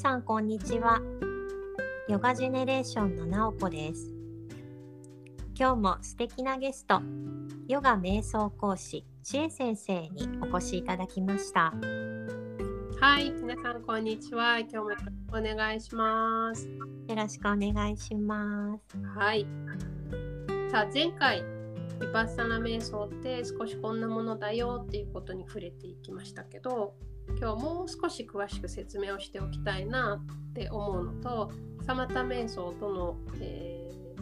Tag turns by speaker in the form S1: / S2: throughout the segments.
S1: さんこんにちは。ヨガジェネレーションのなおこです。今日も素敵なゲストヨガ瞑想講師知恵先生にお越しいただきました。
S2: はい皆さんこんにちは。今日もお願いします。
S1: よろしくお願いします。
S2: はい。さあ前回ヴィパッサナ瞑想って少しこんなものだよっていうことに触れていきましたけど今日もう少し詳しく説明をしておきたいなって思うのとサマタ瞑想との、えー、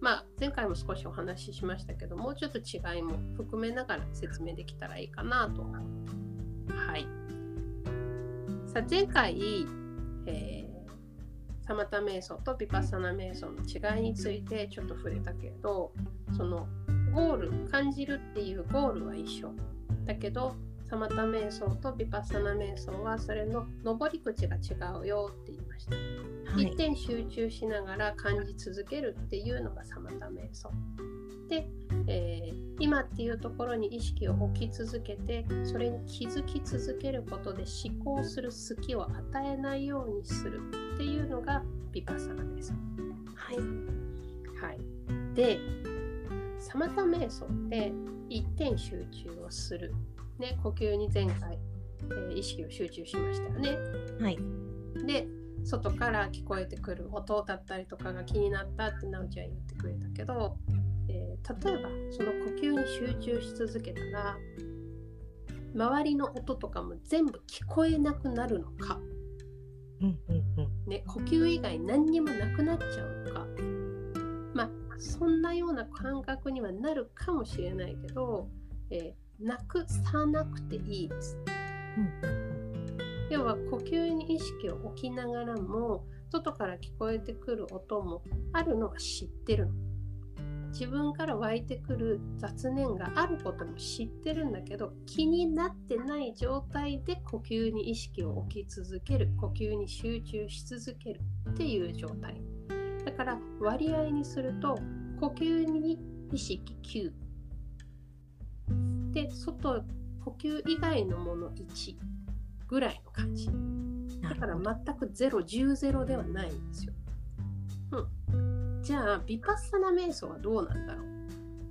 S2: まあ、前回も少しお話ししましたけどもうちょっと違いも含めながら説明できたらいいかなと。はい。さあ前回、えー、サマタ瞑想とヴィパッサナ瞑想の違いについてちょっと触れたけどそのゴール感じるっていうゴールは一緒だけどサマタ瞑想とビパッサナ瞑想はそれの上り口が違うよって言いました、はい、一点集中しながら感じ続けるっていうのがサマタ瞑想。で、えー、今っていうところに意識を置き続けてそれに気づき続けることで思考する隙を与えないようにするっていうのがビパッサナ瞑想。はい、はい、でサマタ瞑想って一点集中をするね、呼吸に前回、えー、意識を集中しましたよね。
S1: はい、
S2: で外から聞こえてくる音だったりとかが気になったってなおちゃん言ってくれたけど、えー、例えばその呼吸に集中し続けたら周りの音とかも全部聞こえなくなるのか、ね、呼吸以外何にもなくなっちゃうのか。まあそんなような感覚にはなるかもしれないけど、えーなくさなくていいです。うん、要は呼吸に意識を置きながらも外から聞こえてくる音もあるのは知ってるの。自分から湧いてくる雑念があることも知ってるんだけど気になってない状態で呼吸に意識を置き続ける呼吸に集中し続けるっていう状態だから割合にすると呼吸に意識9で外呼吸以外のもの1ぐらいの感じ。だから全く010ではないんですよ、うん、じゃあビパッサナ瞑想はどうなんだろう？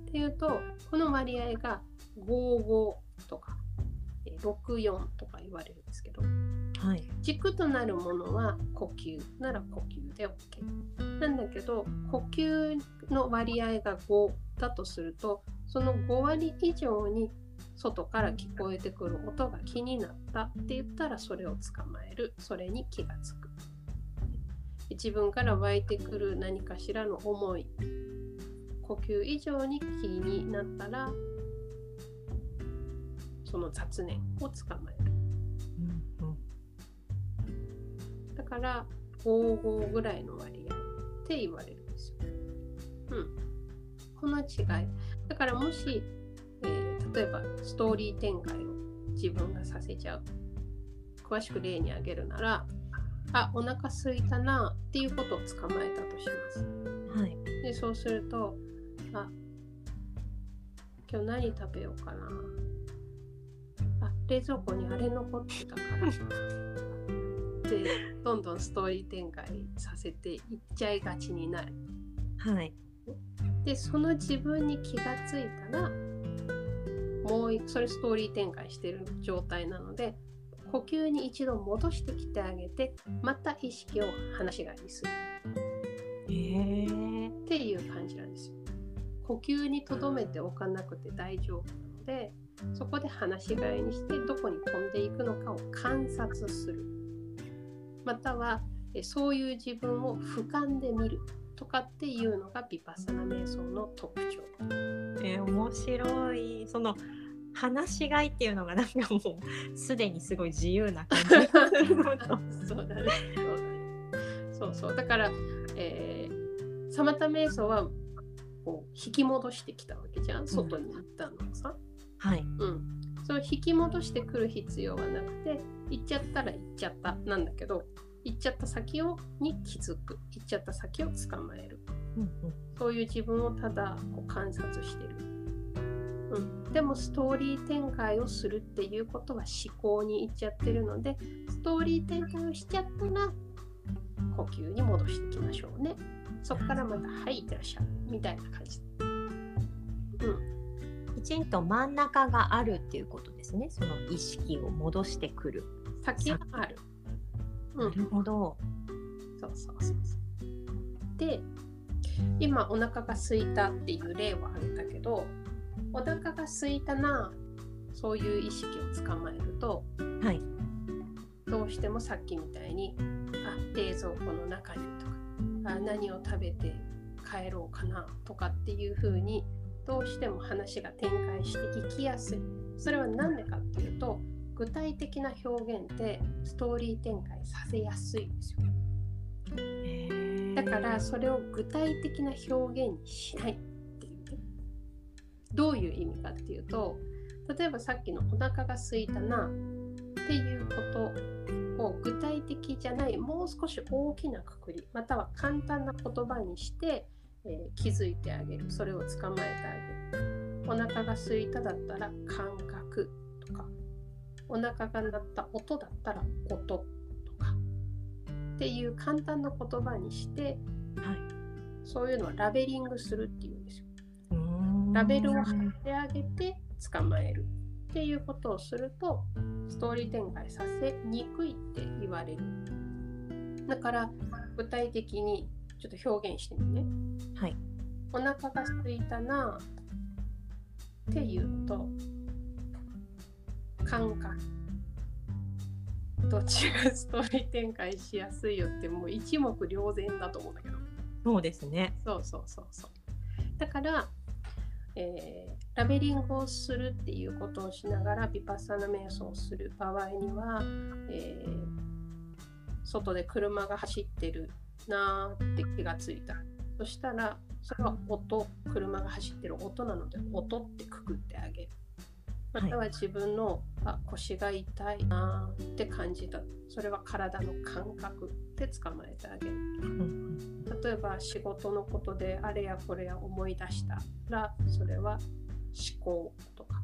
S2: っていうとこの割合が55とか64とか言われるんですけど、
S1: はい、
S2: 軸となるものは呼吸なら呼吸で OK なんだけど呼吸の割合が5だとするとその5割以上に外から聞こえてくる音が気になったって言ったらそれを捕まえる。それに気がつく。自分から湧いてくる何かしらの思い。呼吸以上に気になったらその雑念を捕まえる、うん、だから55ぐらいの割合って言われるんですよ。うん、この違い。だからもし、えー、例えばストーリー展開を自分がさせちゃう。詳しく例に挙げるならあお腹すいたなっていうことを捕まえたとします。
S1: はい、
S2: でそうするとあ今日何食べようかな。あ冷蔵庫にあれ残ってたから。でどんどんストーリー展開させていっちゃいがちになる。
S1: はい
S2: でその自分に気がついたらもうそれストーリー展開してる状態なので呼吸に一度戻してきてあげてまた意識を話し飼いにする、
S1: え。ー、
S2: っていう感じなんですよ。呼吸に留めておかなくて大丈夫なのでそこで話し飼いにしてどこに飛んでいくのかを観察する。またはそういう自分を俯瞰で見るとかっていうのがビパッサナ瞑想の特徴。
S1: えー、面白い。その話しがいっていうのがなんかもう すでにすごい自由な感じ。
S2: そうだね。そうそうだから、えー、サマタ瞑想はこう引き戻してきたわけじゃん？外に行ったのさ、
S1: はい、
S2: うん、それ引き戻してくる必要はなくて行っちゃったら行っちゃったなんだけど行っちゃった先をに気づく。行っちゃった先を捕まえる、うんうん、そういう自分をただこう観察してる、うん、でもストーリー展開をするっていうことは思考に行っちゃってるのでストトーリー展開をしちゃったら呼吸に戻していきましょうね。そこからまた「はいいってらっしゃい」みたいな感じ。
S1: きちんと真ん中があるっていうことですね。その意識を戻してくる。
S2: 先がある
S1: なるほど。
S2: そうそうそうそう。で今お腹が空いたっていう例を挙げたけどお腹が空いたなそういう意識を捕まえると
S1: はい。
S2: どうしてもさっきみたいにあ冷蔵庫の中にとかあ何を食べて帰ろうかなとかっていう風にどうしても話が展開していきやすい。それは何でかっていうと具体的な表現ってストーリー展開させやすいんですよ。だからそれを具体的な表現にしないっていうねどういう意味かっていうと例えばさっきのお腹が空いたなっていうことを具体的じゃないもう少し大きなくくりまたは簡単な言葉にして、えー気づいてあげる。それを捕まえてあげる。お腹が空いただったら感覚お腹が鳴った音だったら音とかっていう簡単な言葉にして
S1: はい
S2: そういうのをラベリングするっていうんですよ。ラベルを貼ってあげて捕まえるっていうことをするとストーリー展開させにくいって言われる。だから具体的にちょっと表現してみてね。
S1: はい
S2: お腹が空いたなっていうと感覚。どっちがストーリー展開しやすいよってもう一目瞭然だと思うんだけど。
S1: そうですね。
S2: そうそうそうそう。だから、えーラベリングをするっていうことをしながらビパッサナ瞑想をする場合には、えー外で車が走ってるなーって気がついた。そしたらそれは音車が走ってる音なので音ってくくってあげるまたは自分の、あ腰が痛いなーって感じた。それは体の感覚で捕まえてあげる。
S1: うん。
S2: 例えば仕事のことであれやこれや思い出したらそれは思考とか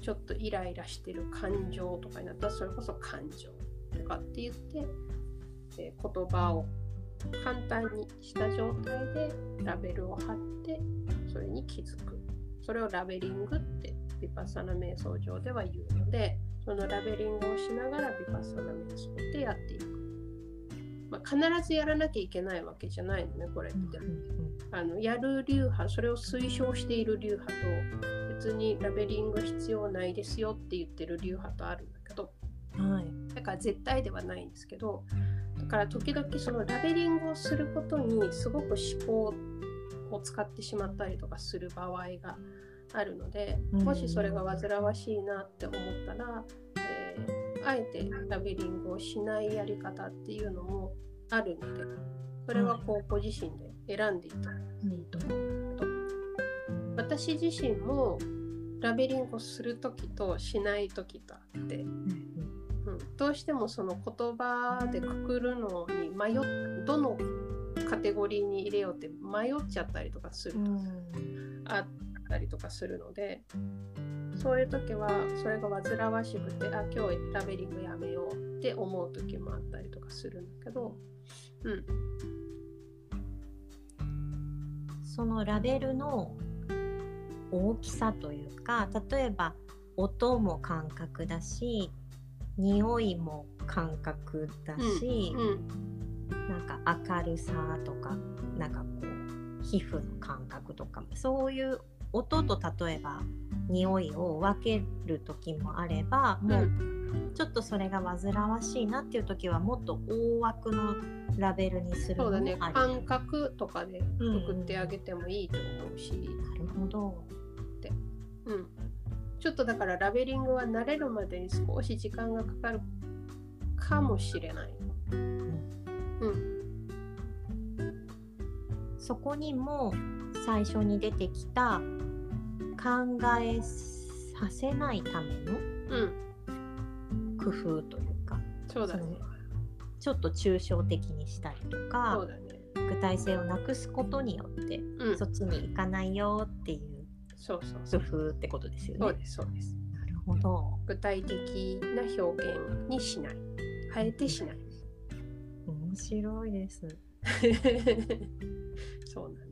S2: ちょっとイライラしてる感情とかになったらそれこそ感情とかって言って、えー言葉を簡単にした状態でラベルを貼ってそれに気づく。それをラベリングってビパッサナ瞑想上では言うのでそのラベリングをしながらビパッサナ瞑想でやっていく、まあ、必ずやらなきゃいけないわけじゃないのねこれって。あのやる流派それを推奨している流派と別にラベリング必要ないですよって言ってる流派とあるんだけど。
S1: うんはい。
S2: だから絶対ではないんですけどだから時々そのラベリングをすることにすごく思考を使ってしまったりとかする場合があるので
S1: うん。
S2: もしそれが煩わしいなって思ったら、えーあえてラベリングをしないやり方っていうのもあるのでそれはこうご自身で選んでいた。だいていいと思う。ん私自身もラベリングをする時としない時とあって、うん、どうしてもその言葉でくくるのに迷っどのカテゴリーに入れようって迷っちゃったりとかすると
S1: うん。
S2: あったりとかするのでそういう時はそれが煩わしくてあ今日ラベリングやめようって思う時もあったりとかするんだけど、うん、
S1: そのラベルの大きさというか例えば音も感覚だし匂いも感覚だし、
S2: うん。
S1: なんか明るさとかなんかこう皮膚の感覚とかそういう音と例えば匂いを分ける時もあればもうちょっとそれが煩わしいなっていう時はもっと大枠のラベルにするのも
S2: そうだね。
S1: あり
S2: 感覚とかでくくってあげてもいいと思うし、
S1: なるほど。
S2: うん、ちょっとだからラベリングは慣れるまでに少し時間がかかるかもしれない。うん、
S1: そこにも最初に出てきた考えさせないための
S2: うん、
S1: 工夫というか
S2: そうだね。
S1: ちょっと抽象的にしたりと
S2: そ
S1: か
S2: うだね。
S1: 具体性をなくすことによって、
S2: うん、
S1: そっちに行かないよっていう
S2: そうそうそう。
S1: 工夫ってことですよね。
S2: そうです、そうです。
S1: なるほど。
S2: 具体的な表現にしない。あえてしない。
S1: 面白いです。
S2: そうなん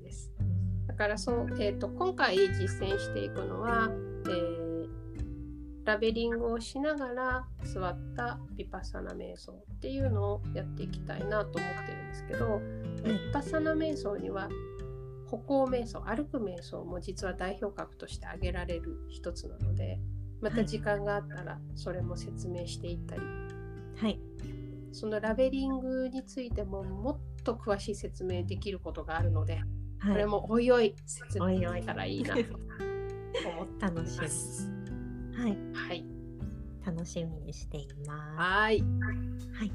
S2: からそう、えー、と今回実践していくのは、えーラベリングをしながら座ったヴィパッサナ瞑想っていうのをやっていきたいなと思ってるんですけど、ヴィパッサナ瞑想には歩行瞑想歩く瞑想も実は代表格として挙げられる一つなのでまた時間があったらそれも説明していったり、
S1: はい。
S2: そのラベリングについてももっと詳しい説明できることがあるので、
S1: はい。
S2: これもおいおい説明できたらいいなと思って
S1: 楽しみ
S2: ま。す。
S1: はい。
S2: はい。
S1: 楽しみにしていま
S2: はい。
S1: す。はい。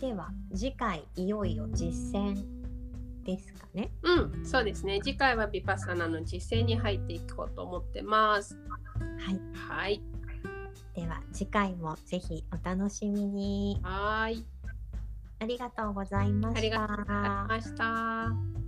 S1: では次回いよいよ実践ですかね。
S2: うん、そうですね。次回はビパッサナの実践に入っていこうと思ってます。
S1: はい。
S2: はい。
S1: では次回もぜひお楽しみに。
S2: はい。
S1: ありがとうございました。
S2: ありがとうございました。